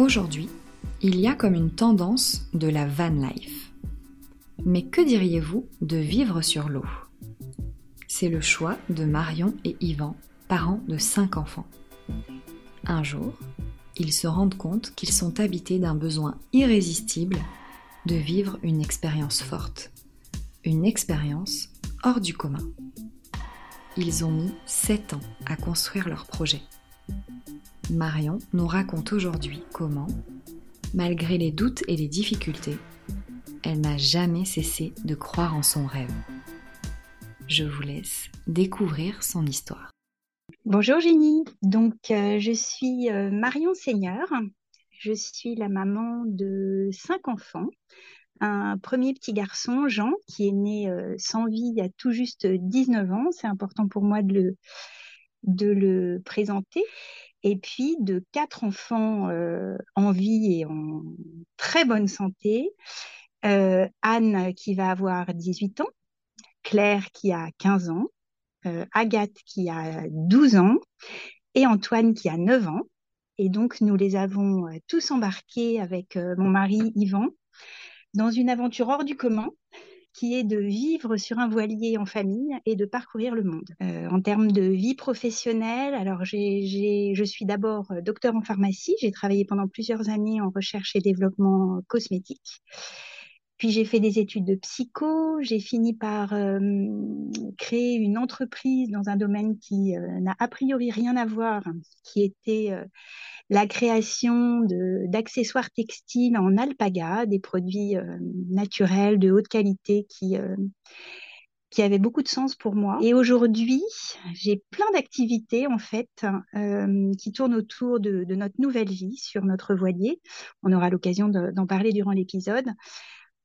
Aujourd'hui, il y a comme une tendance de la van life. Mais que diriez-vous de vivre sur l'eau? C'est le choix de Marion et Yvan, parents de cinq enfants. Un jour, ils se rendent compte qu'ils sont habités d'un besoin irrésistible de vivre une expérience forte, une expérience hors du commun. Ils ont mis sept ans à construire leur projet. Marion nous raconte aujourd'hui comment, malgré les doutes et les difficultés, elle n'a jamais cessé de croire en son rêve. Je vous laisse découvrir son histoire. Bonjour Jenny, donc euh, je suis euh, Marion Seigneur, je suis la maman de cinq enfants. Un premier petit garçon, Jean, qui est né euh, sans vie il y tout juste 19 ans. C'est important pour moi de de le présenter et puis de quatre enfants euh, en vie et en très bonne santé. Euh, Anne qui va avoir 18 ans, Claire qui a 15 ans, euh, Agathe qui a 12 ans et Antoine qui a 9 ans. Et donc nous les avons tous embarqués avec mon mari Yvan dans une aventure hors du commun qui est de vivre sur un voilier en famille et de parcourir le monde. Euh, en termes de vie professionnelle, alors je suis d'abord euh, docteur en pharmacie, j'ai travaillé pendant plusieurs années en recherche et développement cosmétique. Puis j'ai fait des études de psycho, j'ai fini par euh, créer une entreprise dans un domaine qui n'a a priori rien à voir, qui était la création d'accessoires textiles en alpaga, des produits euh, naturels de haute qualité qui, euh, qui avaient beaucoup de sens pour moi. Et aujourd'hui, j'ai plein d'activités en fait euh, qui tournent autour de, notre nouvelle vie sur notre voilier. On aura l'occasion d'en parler durant l'épisode.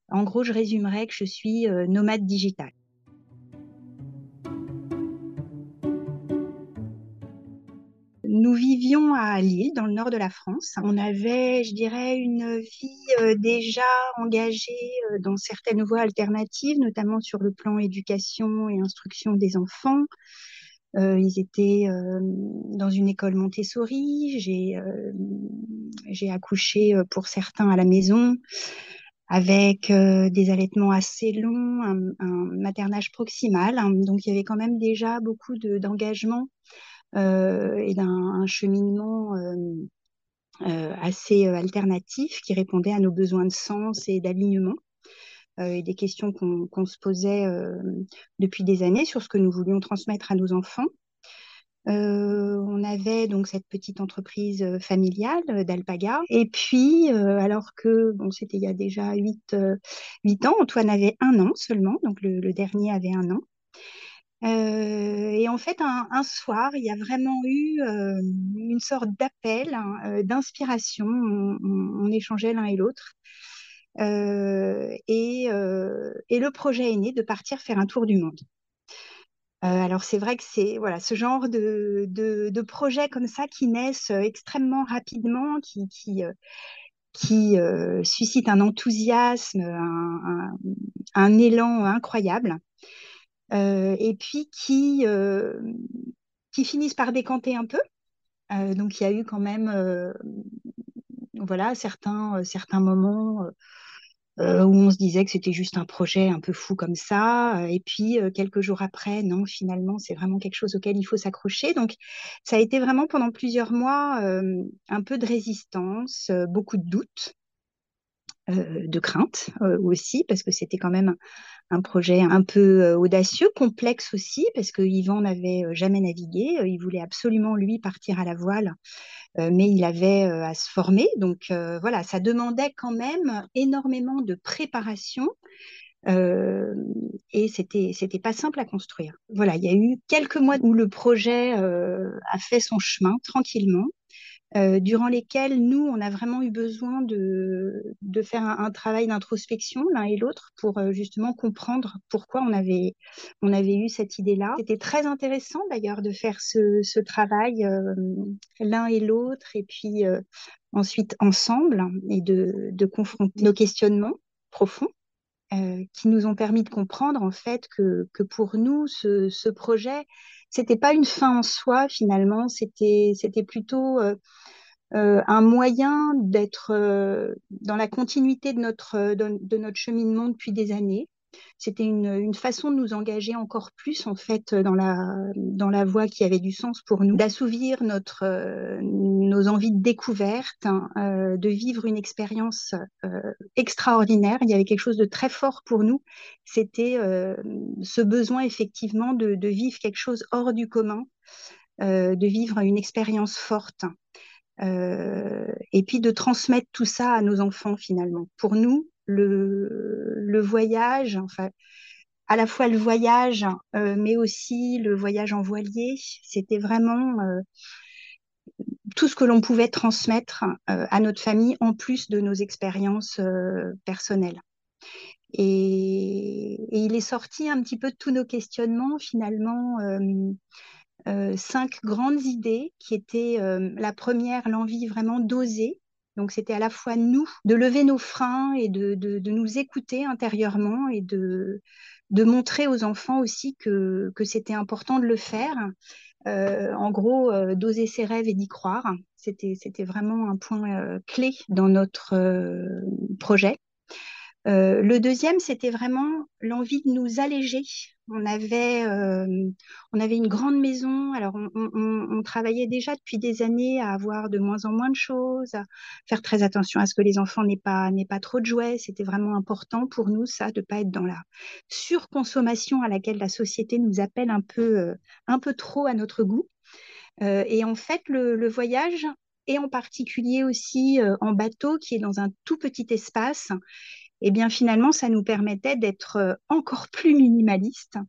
En gros, je résumerai que je suis nomade digital. Nous vivions à Lille, dans le nord de la France. On avait, je dirais, une vie euh, déjà engagée euh, dans certaines voies alternatives, notamment sur le plan éducation et instruction des enfants. Euh, ils étaient dans une école Montessori. J'ai accouché pour certains à la maison avec des allaitements assez longs, un, maternage proximal. Hein. donc il y avait quand même déjà beaucoup d'engagement euh, et d'un cheminement euh, euh, assez alternatif qui répondait à nos besoins de sens et d'alignement. et des questions qu'on se posait depuis des années sur ce que nous voulions transmettre à nos enfants. On avait donc cette petite entreprise familiale d'Alpaga. Et puis, alors que c'était il y a déjà 8, 8 ans, Antoine avait un an seulement, donc le dernier avait un an. Euh, et en fait, un, soir, il y a vraiment eu euh, une sorte d'appel, hein, euh, d'inspiration. On, échangeait l'un et l'autre. Et, le projet est né de partir faire un tour du monde. Alors c'est vrai que c'est voilà ce genre de, de, projets comme ça qui naissent extrêmement rapidement, qui, qui, qui suscitent un enthousiasme, un, un élan incroyable. Euh, et puis qui, euh, qui finissent par décanter un peu. Euh, donc il y a eu quand même voilà, certains, certains moments où on se disait que c'était juste un projet un peu fou comme ça. Et puis, quelques jours après, non, finalement, c'est vraiment quelque chose auquel il faut s'accrocher. Donc, ça a été vraiment pendant plusieurs mois un peu de résistance, beaucoup de doutes. de crainte aussi, parce que c'était quand même un projet un peu euh, audacieux, complexe aussi, parce que Yvan n'avait euh, jamais navigué. Euh, il voulait absolument, lui, partir à la voile, mais il avait à se former. Donc voilà, ça demandait quand même énormément de préparation. et c'était c'était pas simple à construire. Voilà, il y a eu quelques mois où le projet a fait son chemin tranquillement. Euh, durant lesquels nous, on a vraiment eu besoin de, de faire un, travail d'introspection l'un et l'autre pour euh, justement comprendre pourquoi on avait, on avait eu cette idée-là. C'était très intéressant d'ailleurs de faire ce, ce travail euh, l'un et l'autre et puis ensuite ensemble et de, de confronter nos questionnements profonds. Qui nous ont permis de comprendre en fait que, pour nous, ce, projet, c'était pas une fin en soi finalement, c'était plutôt euh, euh, un moyen d'être euh, dans la continuité de, notre cheminement depuis des années. C'était une, façon de nous engager encore plus en fait dans la dans la voie qui avait du sens pour nous, d'assouvir notre nos envies de découverte, hein, de vivre une expérience extraordinaire. Il y avait quelque chose de très fort pour nous. C'était ce besoin effectivement de, vivre quelque chose hors du commun, de vivre une expérience forte. Euh, et puis de transmettre tout ça à nos enfants finalement. Pour nous, le, voyage, enfin, à la fois le voyage, euh, mais aussi le voyage en voilier, c'était vraiment euh, tout ce que l'on pouvait transmettre euh, à notre famille en plus de nos expériences personnelles. Et, et, il est sorti un petit peu de tous nos questionnements finalement cinq grandes idées qui étaient la première, l'envie vraiment d'oser. Donc c'était à la fois nous, de lever nos freins et de, nous écouter intérieurement et de, montrer aux enfants aussi que, c'était important de le faire. Euh, en gros, euh, d'oser ses rêves et d'y croire. C'était, c'était vraiment un point euh, clé dans notre projet. Euh, le deuxième, c'était vraiment l'envie de nous alléger. On avait, euh, on avait une grande maison. Alors, on, travaillait déjà depuis des années à avoir de moins en moins de choses, à faire très attention à ce que les enfants n'aient pas, pas trop de jouets. C'était vraiment important pour nous, ça, de pas être dans la surconsommation à laquelle la société nous appelle un peu, euh, un peu trop à notre goût. Et en fait, le, voyage, et en particulier aussi en bateau, qui est dans un tout petit espace, eh bien finalement, ça nous permettait d'être euh, encore plus minimaliste,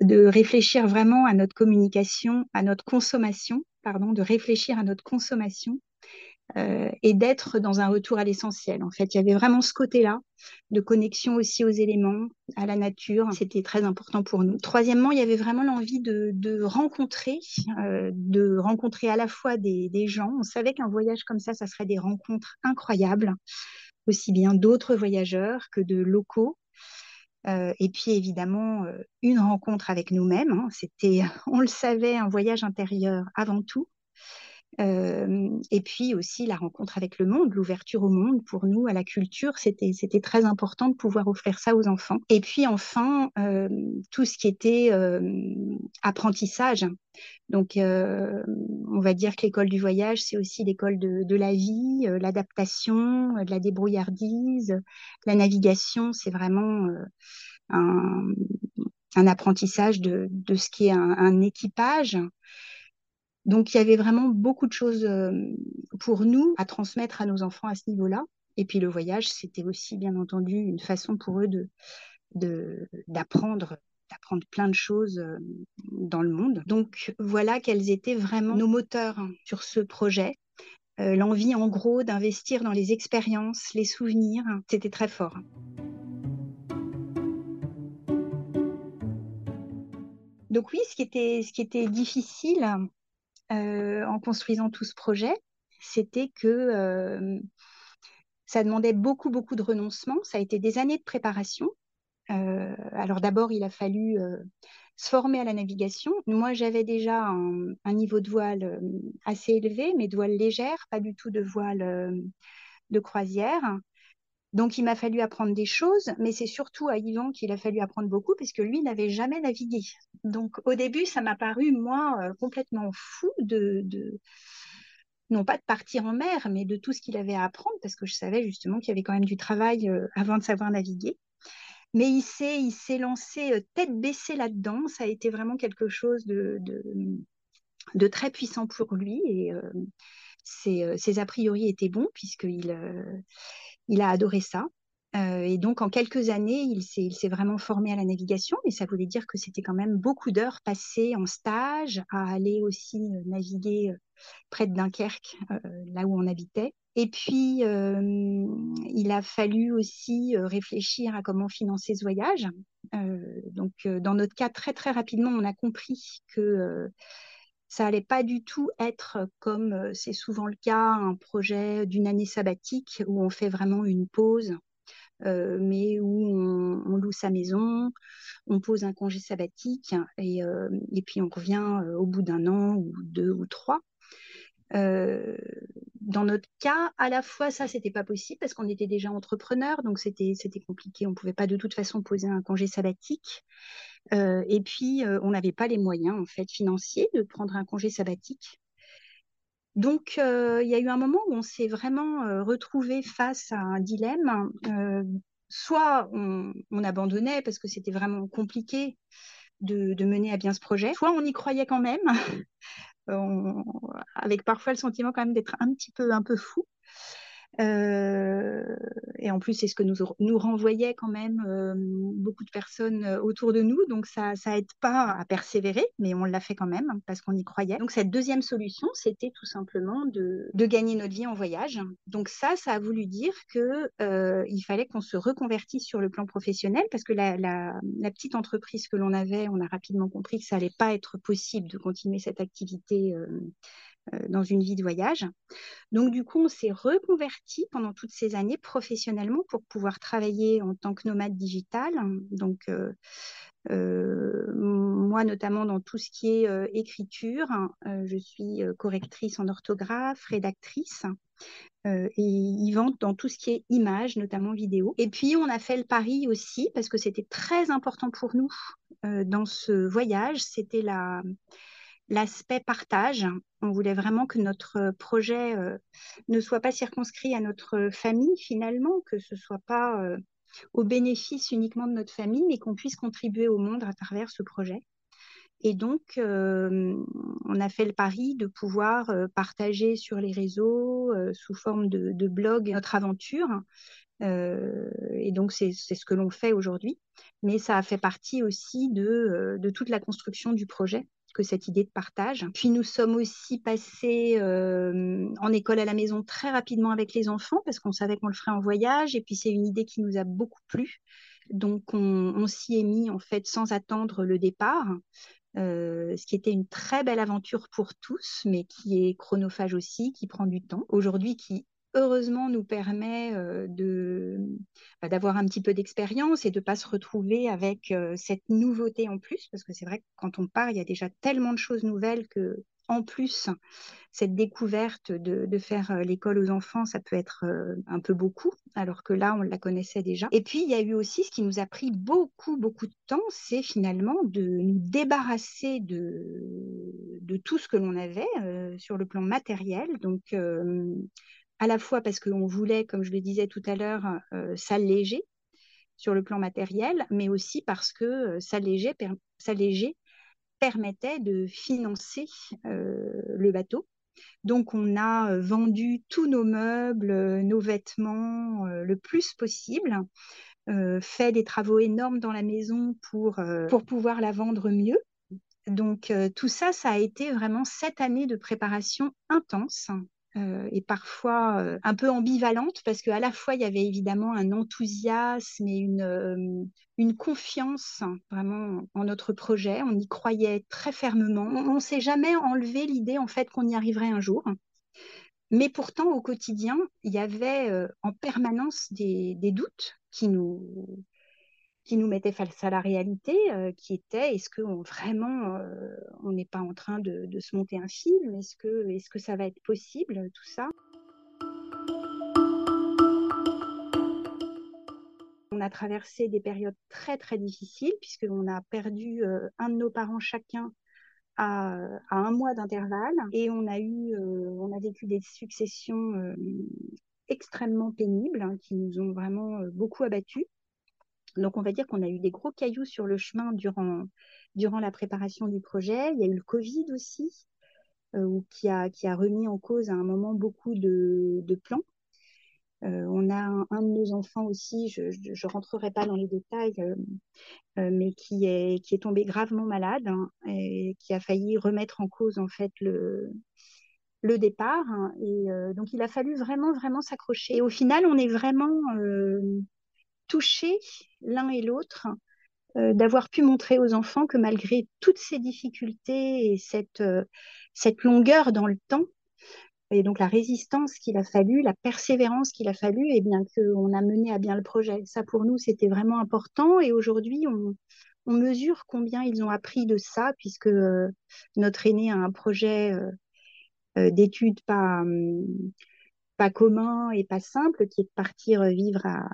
de réfléchir vraiment à notre communication, à notre consommation, pardon, de réfléchir à notre consommation euh, et d'être dans un retour à l'essentiel. En fait, il y avait vraiment ce côté-là de connexion aussi aux éléments, à la nature. C'était très important pour nous. Troisièmement, il y avait vraiment l'envie de, rencontrer, euh, de rencontrer à la fois des, gens. On savait qu'un voyage comme ça, ça serait des rencontres incroyables aussi bien d'autres voyageurs que de locaux. Euh, et puis évidemment, une rencontre avec nous-mêmes. Hein. C'était, on le savait, un voyage intérieur avant tout. Et puis aussi la rencontre avec le monde, l'ouverture au monde pour nous, à la culture, c'était très important de pouvoir offrir ça aux enfants. Et puis enfin tout ce qui était apprentissage. Donc on va dire que l'école du voyage, c'est aussi l'école de, la vie, l'adaptation, de la débrouillardise, la navigation. C'est vraiment un, apprentissage de, ce qui est un équipage donc il y avait vraiment beaucoup de choses euh, pour nous à transmettre à nos enfants à ce niveau-là. Et puis le voyage, c'était aussi bien entendu une façon pour eux de d'apprendre d'apprendre plein de choses euh, dans le monde. Donc voilà quels étaient vraiment nos moteurs sur ce projet. Euh, L'envie en gros d'investir dans les expériences, les souvenirs, c'était très fort. Donc oui, ce qui était, ce qui était difficile, euh, en construisant tout ce projet, c'était que euh, ça demandait beaucoup, beaucoup de renoncement. Ça a été des années de préparation. Euh, alors d'abord, il a fallu se former à la navigation. Moi, j'avais déjà un, un, niveau de voile assez élevé, mais de voile légère, pas du tout de voile de croisière. Donc, il m'a fallu apprendre des choses, mais c'est surtout à Yvan qu'il a fallu apprendre beaucoup, puisque lui n'avait jamais navigué. Donc, au début, ça m'a paru, moi, euh, complètement fou de, non pas de partir en mer, mais de tout ce qu'il avait à apprendre, parce que je savais justement qu'il y avait quand même du travail euh, avant de savoir naviguer. Mais il s'est, il s'est lancé euh, tête baissée là-dedans. Ça a été vraiment quelque chose de, de, très puissant pour lui. Et euh, ses, ses, a priori étaient bons, puisqu'il il a adoré ça. et donc, en quelques années, il s'est vraiment formé à la navigation, mais ça voulait dire que c'était quand même beaucoup d'heures passées en stage, à aller aussi naviguer près de Dunkerque, là où on habitait. Et puis, il a fallu aussi réfléchir à comment financer ce voyage. donc, dans notre cas, très très rapidement, on a compris que ça allait pas du tout être comme c'est souvent le cas, un projet d'une année sabbatique où on fait vraiment une pause, mais où on, loue sa maison, on pose un congé sabbatique et, et puis on revient au bout d'un an ou deux ou trois. Dans notre cas, à la fois ça, c'était pas possible parce qu'on était déjà entrepreneur, donc c'était c'était compliqué. On pouvait pas de toute façon poser un congé sabbatique. Euh, et puis, euh, on n'avait pas les moyens en fait financiers de prendre un congé sabbatique. Donc, euh, il y a eu un moment où on s'est vraiment retrouvé face à un dilemme. soit on, abandonnait parce que c'était vraiment compliqué de, mener à bien ce projet, soit on y croyait quand même, avec parfois le sentiment quand même d'être un petit peu un peu fou. Euh, et en plus, c'est ce que nous, nous renvoyait quand même euh, beaucoup de personnes euh, autour de nous. Donc, ça ça aide pas à persévérer, mais on l'a fait quand même parce qu'on y croyait. Donc, cette deuxième solution, c'était tout simplement de, gagner notre vie en voyage. Donc, ça, ça a voulu dire que il fallait qu'on se reconvertisse sur le plan professionnel parce que la, la, la petite entreprise que l'on avait, on a rapidement compris que ça allait pas être possible de continuer cette activité euh, dans une vie de voyage. Donc du coup, on s'est reconverti pendant toutes ces années professionnellement pour pouvoir travailler en tant que nomade digital. Donc euh, euh, moi, notamment dans tout ce qui est écriture, je suis correctrice en orthographe, rédactrice. et Yvonne dans tout ce qui est image, notamment vidéo. Et puis, on a fait le pari aussi, parce que c'était très important pour nous dans ce voyage, c'était la, l'aspect partage. On voulait vraiment que notre projet euh, ne soit pas circonscrit à notre famille finalement, que ce soit pas euh, au bénéfice uniquement de notre famille, mais qu'on puisse contribuer au monde à travers ce projet. Et donc, euh, on a fait le pari de pouvoir partager sur les réseaux sous forme de, de, blog notre aventure. et donc, c'est ce que l'on fait aujourd'hui. Mais ça a fait partie aussi de, de toute la construction du projet que cette idée de partage. Puis nous sommes aussi passés euh, en école à la maison très rapidement avec les enfants parce qu'on savait qu'on le ferait en voyage et puis c'est une idée qui nous a beaucoup plu. Donc on, s'y est mis en fait sans attendre le départ. Euh, ce qui était une très belle aventure pour tous, mais qui est chronophage aussi, qui prend du temps. Aujourd'hui, qui heureusement nous permet bah, d'avoir un petit peu d'expérience et de pas se retrouver avec cette nouveauté en plus. Parce que c'est vrai que quand on part il y a déjà tellement de choses nouvelles que en plus cette découverte de, de faire l'école aux enfants ça peut être un peu beaucoup alors que là on la connaissait déjà. Et puis il y a eu aussi ce qui nous a pris beaucoup beaucoup de temps c'est finalement de nous débarrasser de de tout ce que l'on avait sur le plan matériel. Donc à la fois parce qu'on voulait, comme je le disais tout à l'heure, euh, s'alléger sur le plan matériel, mais aussi parce que euh, s'alléger, permettait de financer euh, le bateau. Donc, on a vendu tous nos meubles, nos vêtements le plus possible, fait des travaux énormes dans la maison pour, pour pouvoir la vendre mieux. Donc, tout ça, ça a été vraiment sept années de préparation intense euh, et parfois euh, un peu ambivalente parce qu'à la fois il y avait évidemment un enthousiasme et une, euh, confiance vraiment en notre projet. On y croyait très fermement. On ne s'est jamais enlevé l'idée en fait qu'on y arriverait un jour. Mais pourtant, au quotidien, il y avait en permanence des doutes qui nous, qui nous mettait face à la réalité, euh, qui était est-ce que vraiment euh, on n'est pas en train de, se monter un film? Est-ce que, est que ça va être possible, tout ça? On a traversé des périodes très très difficiles puisqu'on a perdu euh, un de nos parents chacun à, un mois d'intervalle. Et on a eu, on a vécu des successions extrêmement pénibles hein, qui nous ont vraiment beaucoup abattus. Donc, on va dire qu'on a eu des gros cailloux sur le chemin durant, durant la préparation du projet. Il y a eu le Covid aussi, euh, qui, a, qui a remis en cause à un moment beaucoup de, plans. on a un, de nos enfants aussi, je ne rentrerai pas dans les détails, mais qui est, qui est tombé gravement malade hein, et qui a failli remettre en cause en fait le, le départ. Hein, et donc il a fallu vraiment, vraiment s'accrocher. Et au final, on est vraiment touchés l'un et l'autre d'avoir pu montrer aux enfants que malgré toutes ces difficultés et cette, cette longueur dans le temps, et donc la résistance qu'il a fallu, la persévérance qu'il a fallu, et bien qu'on a mené à bien le projet. Ça pour nous c'était vraiment important et aujourd'hui on, mesure combien ils ont appris de ça puisque euh, notre aîné a un projet euh, euh, d'études pas hum, pas commun et pas simple qui est de partir vivre à,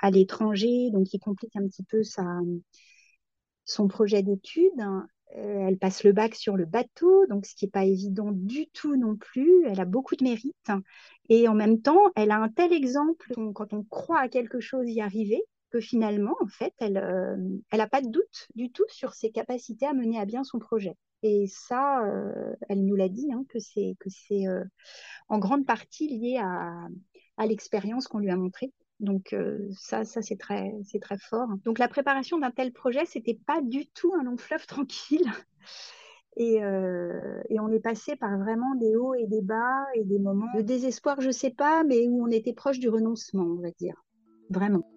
à l'étranger, donc il complique un petit peu sa son projet d'études euh, elle passe le bac sur le bateau, donc ce qui n'est pas évident du tout non plus. Elle a beaucoup de mérite. Et en même temps, elle a un tel exemple quand on croit à quelque chose y arriver, que finalement, en fait, elle n'a euh, pas de doute du tout sur ses capacités à mener à bien son projet. Et ça, euh, elle nous l'a dit, hein, que c'est en grande partie lié à, à l'expérience qu'on lui a montrée. Donc euh, ça, ça c'est très, c'est très fort. Donc la préparation d'un tel projet, c'était pas du tout un long fleuve tranquille. Et, euh, et, on est passé par vraiment des hauts et des bas et des moments de désespoir, je sais pas, mais où on était proche du renoncement, on va dire. Vraiment.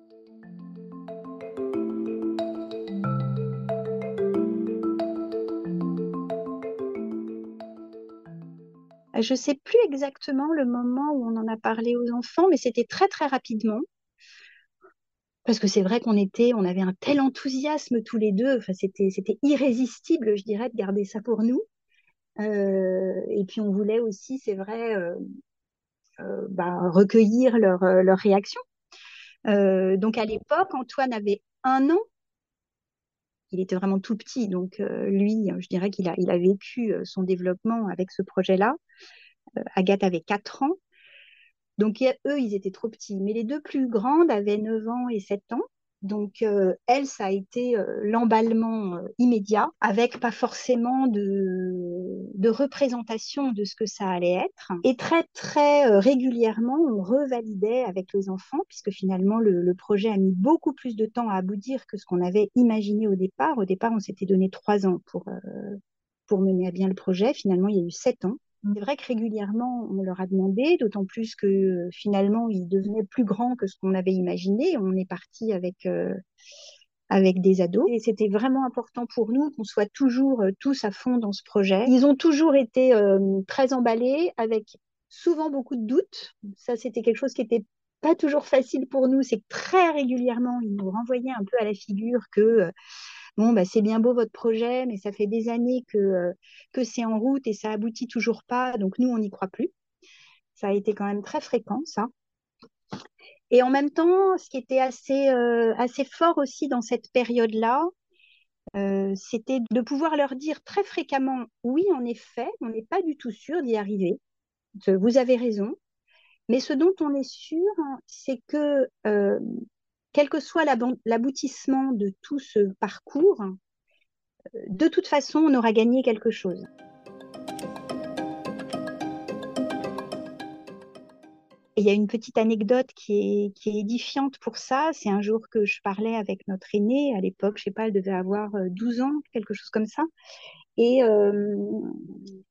Je ne sais plus exactement le moment où on en a parlé aux enfants, mais c'était très très rapidement. Parce que c'est vrai qu'on était, on avait un tel enthousiasme tous les deux. Enfin, c'était, c'était irrésistible, je dirais, de garder ça pour nous. Euh, et puis on voulait aussi, c'est vrai, euh, euh, bah, recueillir leur, leur réaction. donc à l'époque, Antoine avait un an. Il était vraiment tout petit, donc lui, je dirais qu'il a, vécu son développement avec ce projet-là. Agathe avait quatre ans. Donc, eux, ils étaient trop petits. Mais les deux plus grandes avaient 9 ans et 7 ans. Donc, euh, elle, ça a été euh, l'emballement euh, immédiat, avec pas forcément de, représentation de ce que ça allait être. Et très, très régulièrement, on revalidait avec les enfants, puisque finalement, le, projet a mis beaucoup plus de temps à aboutir que ce qu'on avait imaginé au départ. Au départ, on s'était donné trois ans pour mener à bien le projet. Finalement, il y a eu sept ans. C'est vrai que régulièrement, on leur a demandé, d'autant plus que euh, finalement, ils devenaient plus grands que ce qu'on avait imaginé. On est parti avec, euh, avec des ados. Et c'était vraiment important pour nous qu'on soit toujours euh, tous à fond dans ce projet. Ils ont toujours été très emballés, avec souvent beaucoup de doutes. Ça, c'était quelque chose qui était pas toujours facile pour nous. C'est que très régulièrement, ils nous renvoyaient un peu à la figure que bon, bah, c'est bien beau votre projet, mais ça fait des années que, euh, que c'est en route et ça aboutit toujours pas, donc nous, on n'y croit plus. Ça a été quand même très fréquent, ça. Et en même temps, ce qui était assez, euh, assez fort aussi dans cette période-là, euh, c'était de pouvoir leur dire très fréquemment, oui, en effet, on n'est pas du tout sûr d'y arriver. Vous avez raison. Mais ce dont on est sûr, c'est que quel que soit l'aboutissement de tout ce parcours, euh, de toute façon, on aura gagné quelque chose. il y a une petite anecdote qui est, édifiante pour ça. C'est un jour que je parlais avec notre aînée. À l'époque, je sais pas, elle devait avoir 12 euh, ans, quelque chose comme ça. Et, euh,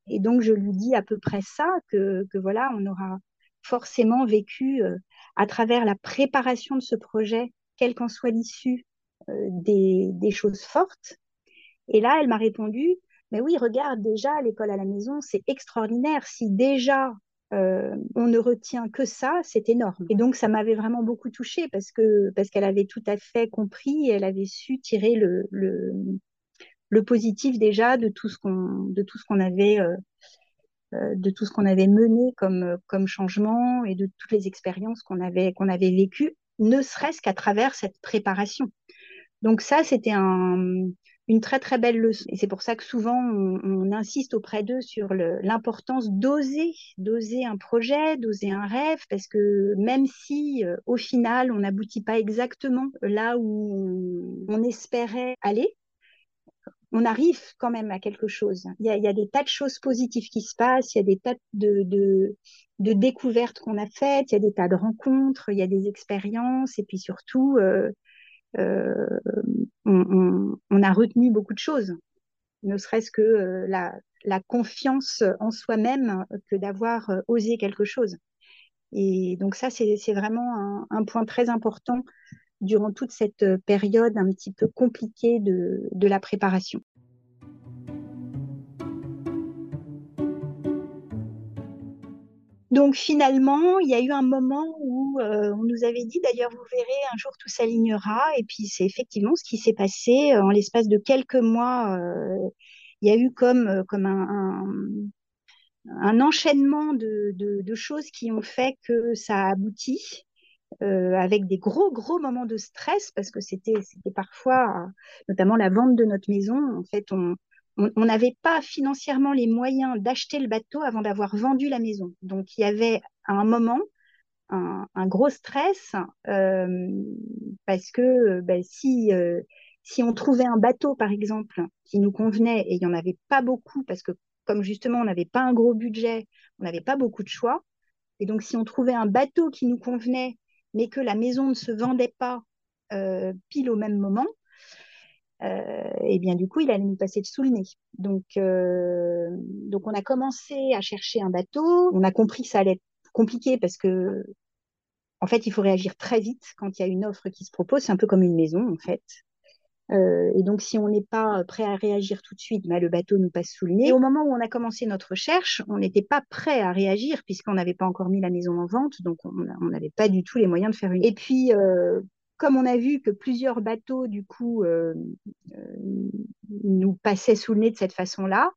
et donc, je lui dis à peu près ça, que voilà, on aura forcément vécu à travers la préparation de ce projet, quelle qu'en soit l'issue, euh, des, choses fortes. Et là, elle m'a répondu, mais oui, regarde, déjà, l'école à la maison, c'est extraordinaire. Si déjà euh, on ne retient que ça, c'est énorme. Et donc, ça m'avait vraiment beaucoup touchée parce que parce qu'elle avait tout à fait compris elle avait su tirer le, positif déjà de tout ce qu'on de tout ce qu'on avait euh, de tout ce qu'on avait mené comme, comme changement et de toutes les expériences qu'on avait, qu'on avait vécues, ne serait-ce qu'à travers cette préparation. Donc ça, c'était un, une très très belle leçon. Et c'est pour ça que souvent on, insiste auprès d'eux sur l'importance d'oser, d'oser un projet, d'oser un rêve, parce que même si euh, au final on n'aboutit pas exactement là où on espérait aller, on arrive quand même à quelque chose. Il y, a, des tas de choses positives qui se passent, il y a des tas de, découvertes qu'on a faites, il y a des tas de rencontres, il y a des expériences, et puis surtout, euh, euh, on, a retenu beaucoup de choses, ne serait-ce que euh, la, confiance en soi-même que d'avoir osé quelque chose. Et donc ça, c'est vraiment un, point très important durant toute cette euh, période un petit peu compliquée de, la préparation. Donc finalement, il y a eu un moment où euh, on nous avait dit, d'ailleurs, vous verrez, un jour tout s'alignera. Et puis c'est effectivement ce qui s'est passé euh, en l'espace de quelques mois. il y a eu comme, comme un, un, enchaînement de, de, de, choses qui ont fait que ça a abouti. Euh, avec des gros, gros moments de stress, parce que c'était parfois, notamment la vente de notre maison, en fait, on n'avait pas financièrement les moyens d'acheter le bateau avant d'avoir vendu la maison. Donc, il y avait à un moment un, gros stress, euh, parce que ben, si, euh, si on trouvait un bateau, par exemple, qui nous convenait, et il n'y en avait pas beaucoup, parce que comme justement on n'avait pas un gros budget, on n'avait pas beaucoup de choix, et donc si on trouvait un bateau qui nous convenait, mais que la maison ne se vendait pas euh, pile au même moment, euh, et bien du coup, il allait nous passer sous le nez. Donc, euh, donc on a commencé à chercher un bateau. On a compris que ça allait être compliqué parce que, en fait, il faut réagir très vite quand il y a une offre qui se propose. C'est un peu comme une maison, en fait. Euh, et donc, si on n'est pas prêt à réagir tout de suite, bah, le bateau nous passe sous le nez. Et au moment où on a commencé notre recherche, on n'était pas prêt à réagir puisqu'on n'avait pas encore mis la maison en vente, donc on n'avait pas du tout les moyens de faire une. Et puis, euh, comme on a vu que plusieurs bateaux, du coup, euh, nous passaient sous le nez de cette façon-là,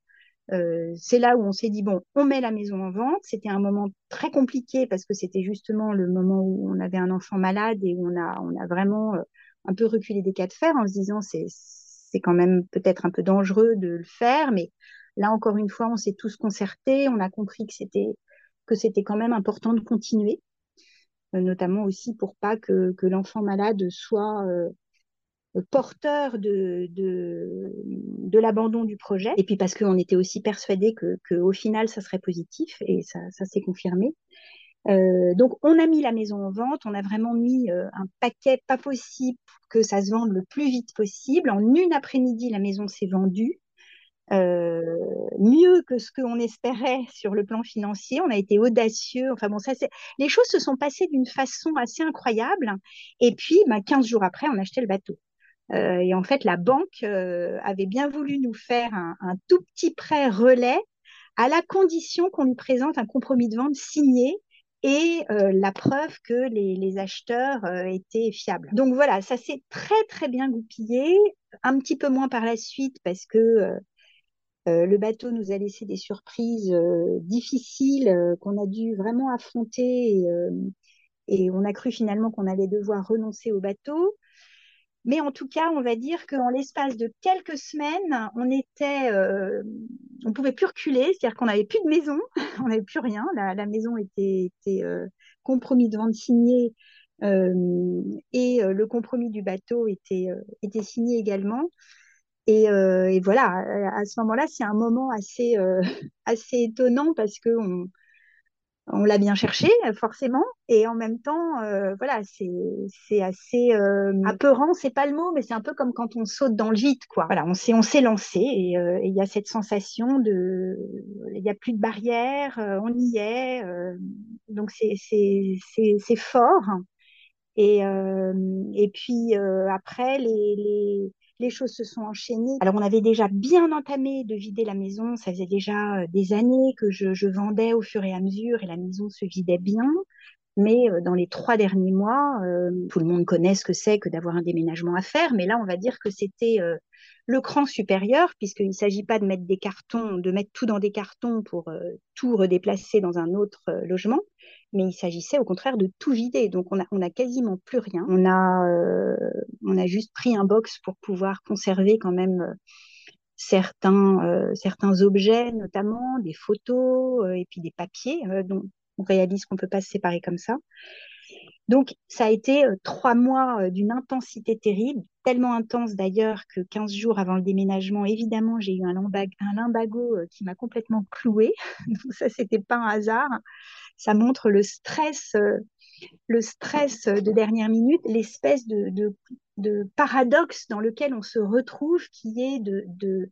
c'est là où on s'est dit bon, on met la maison en vente. C'était un moment très compliqué parce que c'était justement le moment où on avait un enfant malade et où on a vraiment un peu reculer des cas de fer en se disant c'est c'est quand même peut-être un peu dangereux de le faire, mais là encore une fois, on s'est tous concertés, on a compris que c'était que c'était quand même important de continuer, euh, notamment aussi pour pas que, que l'enfant malade soit euh, porteur de, de, l'abandon du projet, et puis parce qu'on était aussi persuadé que, que, au final, ça serait positif, et ça, ça s'est confirmé. Euh, donc, on a mis la maison en vente, on a vraiment mis euh, un paquet pas possible pour que ça se vende le plus vite possible. En une après-midi, la maison s'est vendue. Euh, mieux que ce qu'on espérait sur le plan financier. On a été audacieux. Enfin bon, ça. Les choses se sont passées d'une façon assez incroyable. Et puis, bah, 15 jours après, on achetait le bateau. et en fait, la banque avait bien voulu nous faire un, un, tout petit prêt relais à la condition qu'on lui présente un compromis de vente signé et euh, la preuve que les, acheteurs euh, étaient fiables. Donc voilà, ça s'est très très bien goupillé, un petit peu moins par la suite parce que euh, le bateau nous a laissé des surprises difficiles qu'on a dû vraiment affronter et on a cru finalement qu'on allait devoir renoncer au bateau. Mais en tout cas, on va dire qu'en l'espace de quelques semaines, on était, on pouvait plus reculer, c'est-à-dire qu'on n'avait plus de maison, on n'avait plus rien. La, maison était, était euh, compromis de vente signé euh, et le compromis du bateau était, était signé également. Et, voilà, à ce moment-là, c'est un moment assez, assez étonnant parce que on, on l'a bien cherché forcément et en même temps euh, voilà c'est assez euh, apeurant c'est pas le mot mais c'est un peu comme quand on saute dans le vide quoi. Voilà on s'est lancé et euh, il y a cette sensation de il y a plus de barrières on y est donc c'est fort. Et et puis après les les choses se sont enchaînées. Alors, on avait déjà bien entamé de vider la maison. Ça faisait déjà euh, des années que je, vendais au fur et à mesure et la maison se vidait bien. Mais euh, dans les trois derniers mois, euh, tout le monde connaît ce que c'est que d'avoir un déménagement à faire. Mais là, on va dire que c'était le cran supérieur, puisqu'il ne s'agit pas de mettre des cartons, de mettre tout dans des cartons pour tout redéplacer dans un autre logement, mais il s'agissait au contraire de tout vider. Donc on a, quasiment plus rien. On a, euh, on a juste pris un box pour pouvoir conserver quand même euh, certains, euh, certains objets, notamment des photos et puis des papiers dont on réalise qu'on peut pas se séparer comme ça. Donc, ça a été trois mois d'une intensité terrible, tellement intense d'ailleurs que 15 jours avant le déménagement, évidemment, j'ai eu un, limbago qui m'a complètement cloué. Donc, ça, c'était pas un hasard. Ça montre le stress, le stress de dernière minute, l'espèce de, de, paradoxe dans lequel on se retrouve, qui est de,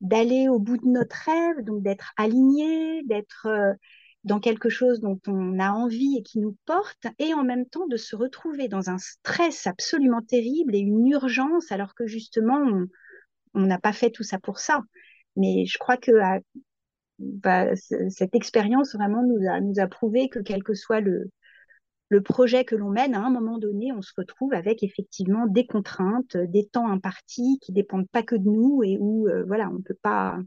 d'aller au bout de notre rêve, donc d'être aligné, d'être dans quelque chose dont on a envie et qui nous porte, et en même temps de se retrouver dans un stress absolument terrible et une urgence, alors que justement, on n'a pas fait tout ça pour ça. Mais je crois que bah, cette expérience vraiment nous a, nous a prouvé que quel que soit le, le projet que l'on mène, à un moment donné, on se retrouve avec effectivement des contraintes, des temps impartis qui dépendent pas que de nous et où euh, voilà, on peut pas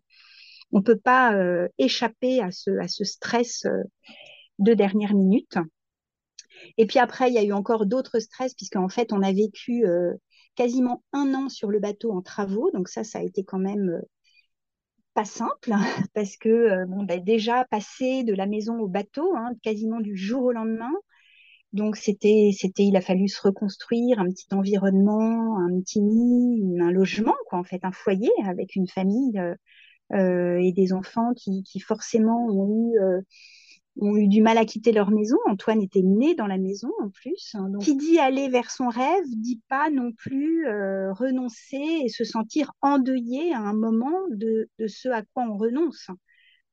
on peut pas euh, échapper à ce, à ce stress euh, de dernière minute. Et puis après, il y a eu encore d'autres stress, puisqu'en fait, on a vécu quasiment un an sur le bateau en travaux. Donc ça, ça a été quand même pas simple, parce que bon, bah, déjà passer de la maison au bateau, hein, quasiment du jour au lendemain. Donc c'était, c'était, il a fallu se reconstruire un petit environnement, un petit nid, un logement, quoi, en fait, un foyer avec une famille euh, et des enfants qui, qui forcément ont eu euh, ont eu du mal à quitter leur maison. Antoine était né dans la maison en plus. Donc, qui dit aller vers son rêve dit pas non plus euh, renoncer et se sentir endeuillé à un moment de, de ce à quoi on renonce.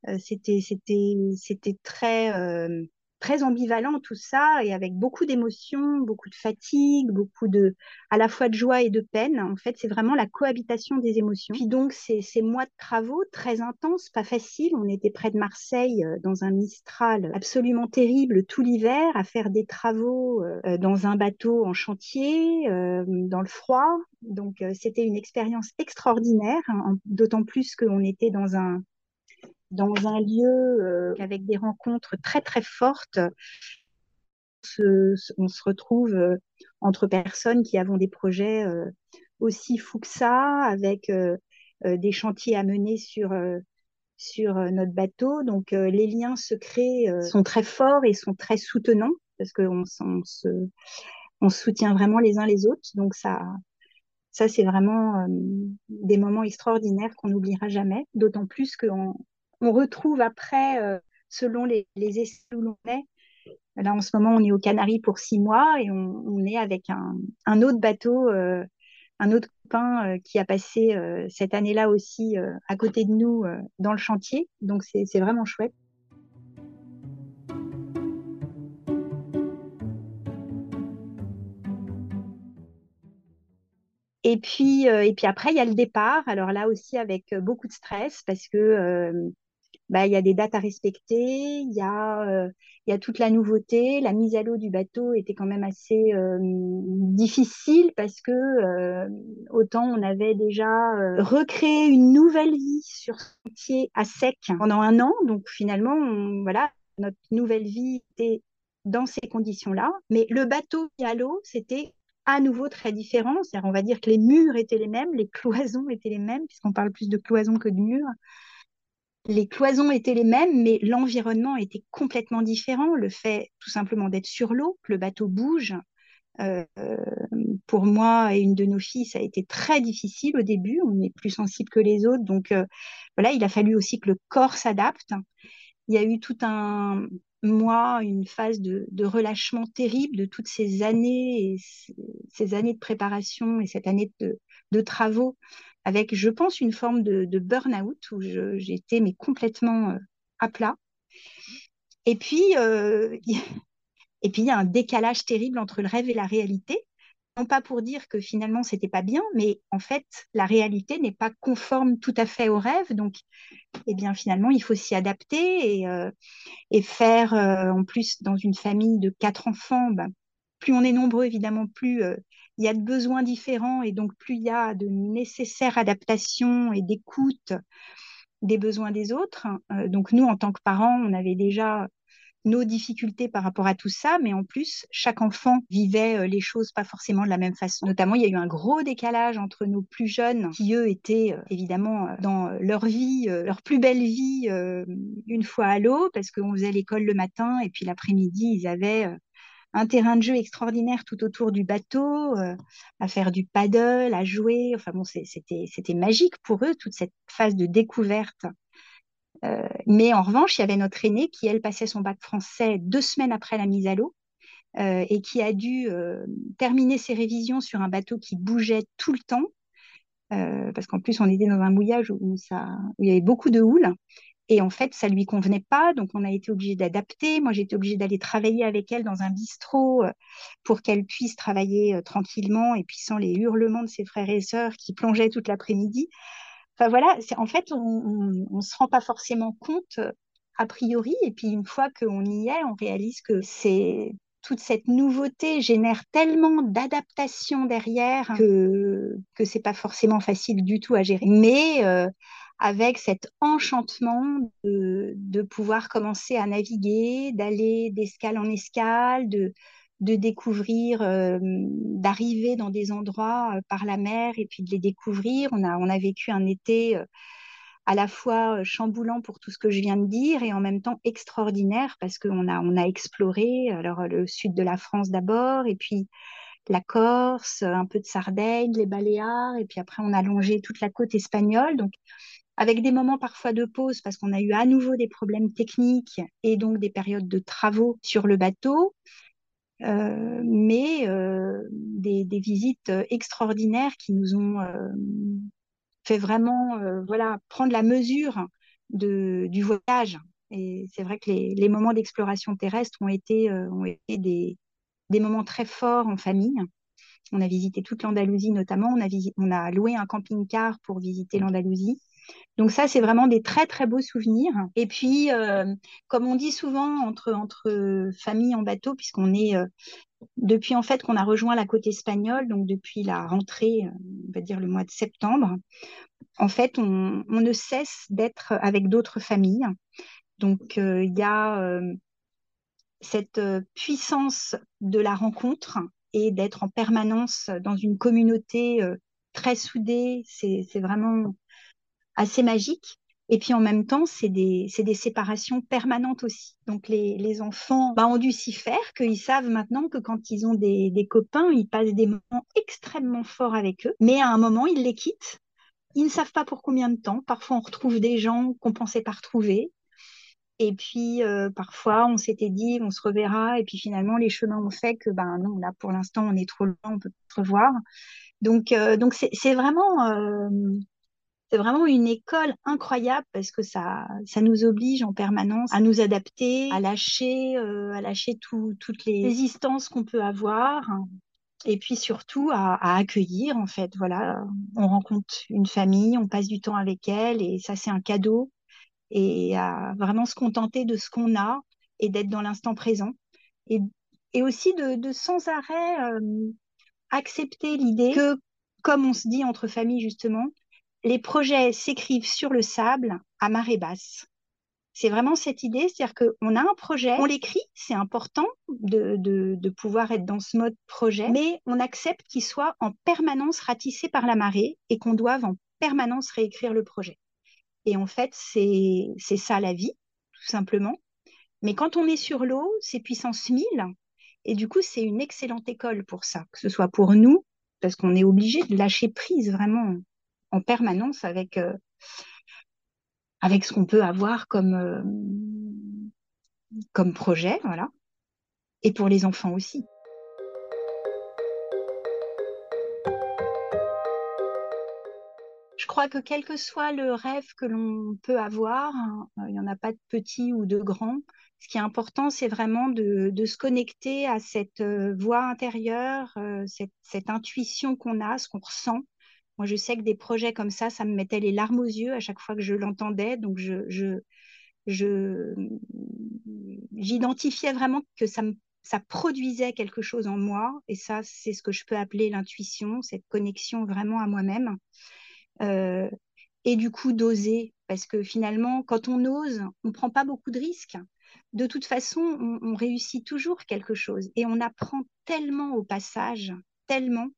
Euh, c'était c'était c'était très très ambivalent tout ça et avec beaucoup d'émotions, beaucoup de fatigue, beaucoup de, à la fois de joie et de peine. En fait, c'est vraiment la cohabitation des émotions. Puis donc, ces, ces mois de travaux très intenses, pas faciles. On était près de Marseille euh, dans un Mistral absolument terrible tout l'hiver à faire des travaux euh, dans un bateau en chantier, euh, dans le froid. Donc, c'était une expérience extraordinaire, hein, d'autant plus qu'on était dans un, dans un lieu euh, avec des rencontres très très fortes. on se retrouve euh, entre personnes qui avons des projets euh, aussi fous que ça, avec des chantiers à mener sur sur notre bateau. Donc les liens se créent, sont très forts et sont très soutenants parce qu'on on se, on se soutient vraiment les uns les autres. Donc ça, ça c'est vraiment des moments extraordinaires qu'on n'oubliera jamais. D'autant plus qu'on retrouve après, euh, selon les, les essais où l'on est, Là, en ce moment, on est aux Canaries pour six mois et on, est avec un, autre bateau, euh, un autre copain euh, qui a passé cette année-là aussi à côté de nous dans le chantier. Donc, c'est vraiment chouette. Et puis, et puis après, il y a le départ. Alors là aussi, avec beaucoup de stress parce que bah, y a des dates à respecter, il y a, euh, y a toute la nouveauté. La mise à l'eau du bateau était quand même assez euh, difficile parce que euh, autant on avait déjà recréé une nouvelle vie sur ce chantier à sec pendant un an. Donc finalement, voilà, notre nouvelle vie était dans ces conditions-là. Mais le bateau mis à l'eau, c'était à nouveau très différent. On va dire que les murs étaient les mêmes, les cloisons étaient les mêmes, puisqu'on parle plus de cloisons que de murs les cloisons étaient les mêmes, mais l'environnement était complètement différent. Le fait tout simplement d'être sur l'eau, le bateau bouge, euh, pour moi et une de nos filles, ça a été très difficile au début. On est plus sensible que les autres, donc euh, voilà, il a fallu aussi que le corps s'adapte. Il y a eu tout un mois, une phase de, relâchement terrible de toutes ces années, et ces années de préparation et cette année de travaux avec, je pense, une forme de, burn-out où j'étais mais complètement euh, à plat. Et puis, euh, et puis il y a un décalage terrible entre le rêve et la réalité. Non pas pour dire que finalement c'était pas bien, mais en fait la réalité n'est pas conforme tout à fait au rêve. Donc, eh bien finalement il faut s'y adapter et, euh, faire en plus dans une famille de quatre enfants. Ben, plus on est nombreux évidemment, plus il y a de besoins différents et donc plus il y a de nécessaires adaptations et d'écoute des besoins des autres. Euh, donc nous, en tant que parents, on avait déjà nos difficultés par rapport à tout ça, mais en plus, chaque enfant vivait euh, les choses pas forcément de la même façon. Notamment, il y a eu un gros décalage entre nos plus jeunes, qui eux étaient euh, évidemment dans leur vie, leur plus belle vie, une fois à l'eau, parce qu'on faisait l'école le matin et puis l'après-midi, ils avaient un terrain de jeu extraordinaire tout autour du bateau, à faire du paddle, à jouer. Enfin bon, c'était magique pour eux, toute cette phase de découverte. mais en revanche, il y avait notre aînée qui, elle, passait son bac français deux semaines après la mise à l'eau. et qui a dû terminer ses révisions sur un bateau qui bougeait tout le temps, parce qu'en plus on était dans un mouillage où, ça, où il y avait beaucoup de houle. Et en fait, ça lui convenait pas, donc on a été obligé d'adapter. Moi, j'étais obligée d'aller travailler avec elle dans un bistrot euh, pour qu'elle puisse travailler euh, tranquillement et puis sans les hurlements de ses frères et sœurs qui plongeaient toute l'après-midi. Enfin voilà, en fait, on ne se rend pas forcément compte euh, a priori, et puis une fois qu'on y est, on réalise que c'est toute cette nouveauté génère tellement d'adaptation derrière que que c'est pas forcément facile du tout à gérer. Mais avec cet enchantement de, pouvoir commencer à naviguer, d'aller d'escale en escale, de, découvrir, euh, d'arriver dans des endroits euh, par la mer et puis de les découvrir. On a, on a vécu un été euh, à la fois chamboulant pour tout ce que je viens de dire et en même temps extraordinaire parce qu'on a, on a exploré alors, le sud de la France d'abord et puis la Corse, un peu de Sardaigne, les Baléares et puis après on a longé toute la côte espagnole. Donc avec des moments parfois de pause parce qu'on a eu à nouveau des problèmes techniques et donc des périodes de travaux sur le bateau, euh, mais euh, des, visites extraordinaires qui nous ont euh, fait vraiment voilà, prendre la mesure du voyage. Et c'est vrai que les, moments d'exploration terrestre ont été, des, moments très forts en famille. On a visité toute l'Andalousie notamment. On a loué un camping-car pour visiter l'Andalousie. Donc ça, c'est vraiment des très très beaux souvenirs. Et puis, euh, comme on dit souvent entre entre familles en bateau, puisqu'on est euh, depuis en fait qu'on a rejoint la côte espagnole, donc depuis la rentrée, euh, on va dire le mois de septembre, en fait, on, on ne cesse d'être avec d'autres familles. Donc il y a cette puissance de la rencontre et d'être en permanence dans une communauté très soudée. C'est vraiment assez magique. Et puis en même temps, c'est des, des, séparations permanentes aussi. Donc les, les enfants bah, ont dû s'y faire, qu'ils savent maintenant que quand ils ont des, des, copains, ils passent des moments extrêmement forts avec eux. Mais à un moment, ils les quittent. Ils ne savent pas pour combien de temps. Parfois, on retrouve des gens qu'on pensait pas retrouver. Et puis euh, parfois, on s'était dit, on se reverra. Et puis finalement, les chemins ont fait que, ben non, là pour l'instant, on est trop loin, on peut pas se revoir. Donc, euh, donc c'est vraiment euh, c'est vraiment une école incroyable parce que ça, ça nous oblige en permanence à nous adapter, à lâcher, euh, à lâcher toutes les résistances qu'on peut avoir. Et puis surtout à, accueillir, en fait. Voilà, on rencontre une famille, on passe du temps avec elle et ça, c'est un cadeau. Et à vraiment se contenter de ce qu'on a et d'être dans l'instant présent. Et, aussi de, de sans arrêt euh, accepter l'idée que, comme on se dit entre familles justement, les projets s'écrivent sur le sable à marée basse. C'est vraiment cette idée, c'est-à-dire qu'on a un projet, on l'écrit, c'est important de, pouvoir être dans ce mode projet, mais on accepte qu'il soit en permanence ratissé par la marée et qu'on doive en permanence réécrire le projet. Et en fait, c'est ça la vie, tout simplement. Mais quand on est sur l'eau, c'est puissance 1000. Et du coup, c'est une excellente école pour ça, que ce soit pour nous, parce qu'on est obligé de lâcher prise vraiment en permanence avec, euh, avec ce qu'on peut avoir comme, euh, comme projet, voilà. Et pour les enfants aussi. Je crois que quel que soit le rêve que l'on peut avoir, hein, il n'y en a pas de petit ou de grand, ce qui est important, c'est vraiment de, se connecter à cette euh, voix intérieure, cette, cette, intuition qu'on a, ce qu'on ressent, moi, je sais que des projets comme ça, ça me mettait les larmes aux yeux à chaque fois que je l'entendais. Donc, je, j'identifiais vraiment que ça, ça produisait quelque chose en moi. Et ça, c'est ce que je peux appeler l'intuition, cette connexion vraiment à moi-même. Euh, et du coup, d'oser. Parce que finalement, quand on ose, on ne prend pas beaucoup de risques. De toute façon, on, on réussit toujours quelque chose. Et on apprend tellement au passage, tellement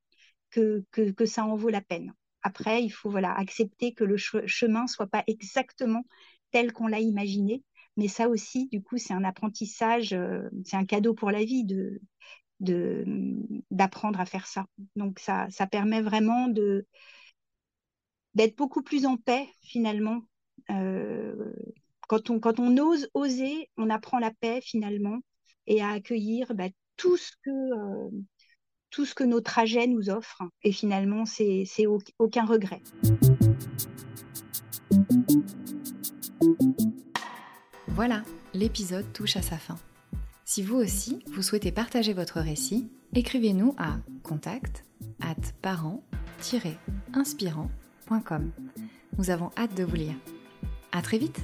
que, que, ça en vaut la peine. Après, il faut voilà, accepter que le chemin ne soit pas exactement tel qu'on l'a imaginé, Mais ça aussi, du coup, c'est un apprentissage, c'est un cadeau pour la vie de d'apprendre à faire ça. Donc ça, ça permet vraiment d'être beaucoup plus en paix finalement. quand, on, quand on ose oser, on apprend la paix finalement et à accueillir bah, tout ce que tout ce que nos trajets nous offrent. Et finalement, c'est aucun regret. Voilà, l'épisode touche à sa fin. Si vous aussi, vous souhaitez partager votre récit, écrivez-nous à contact at parents-inspirants.com. Nous avons hâte de vous lire. À très vite!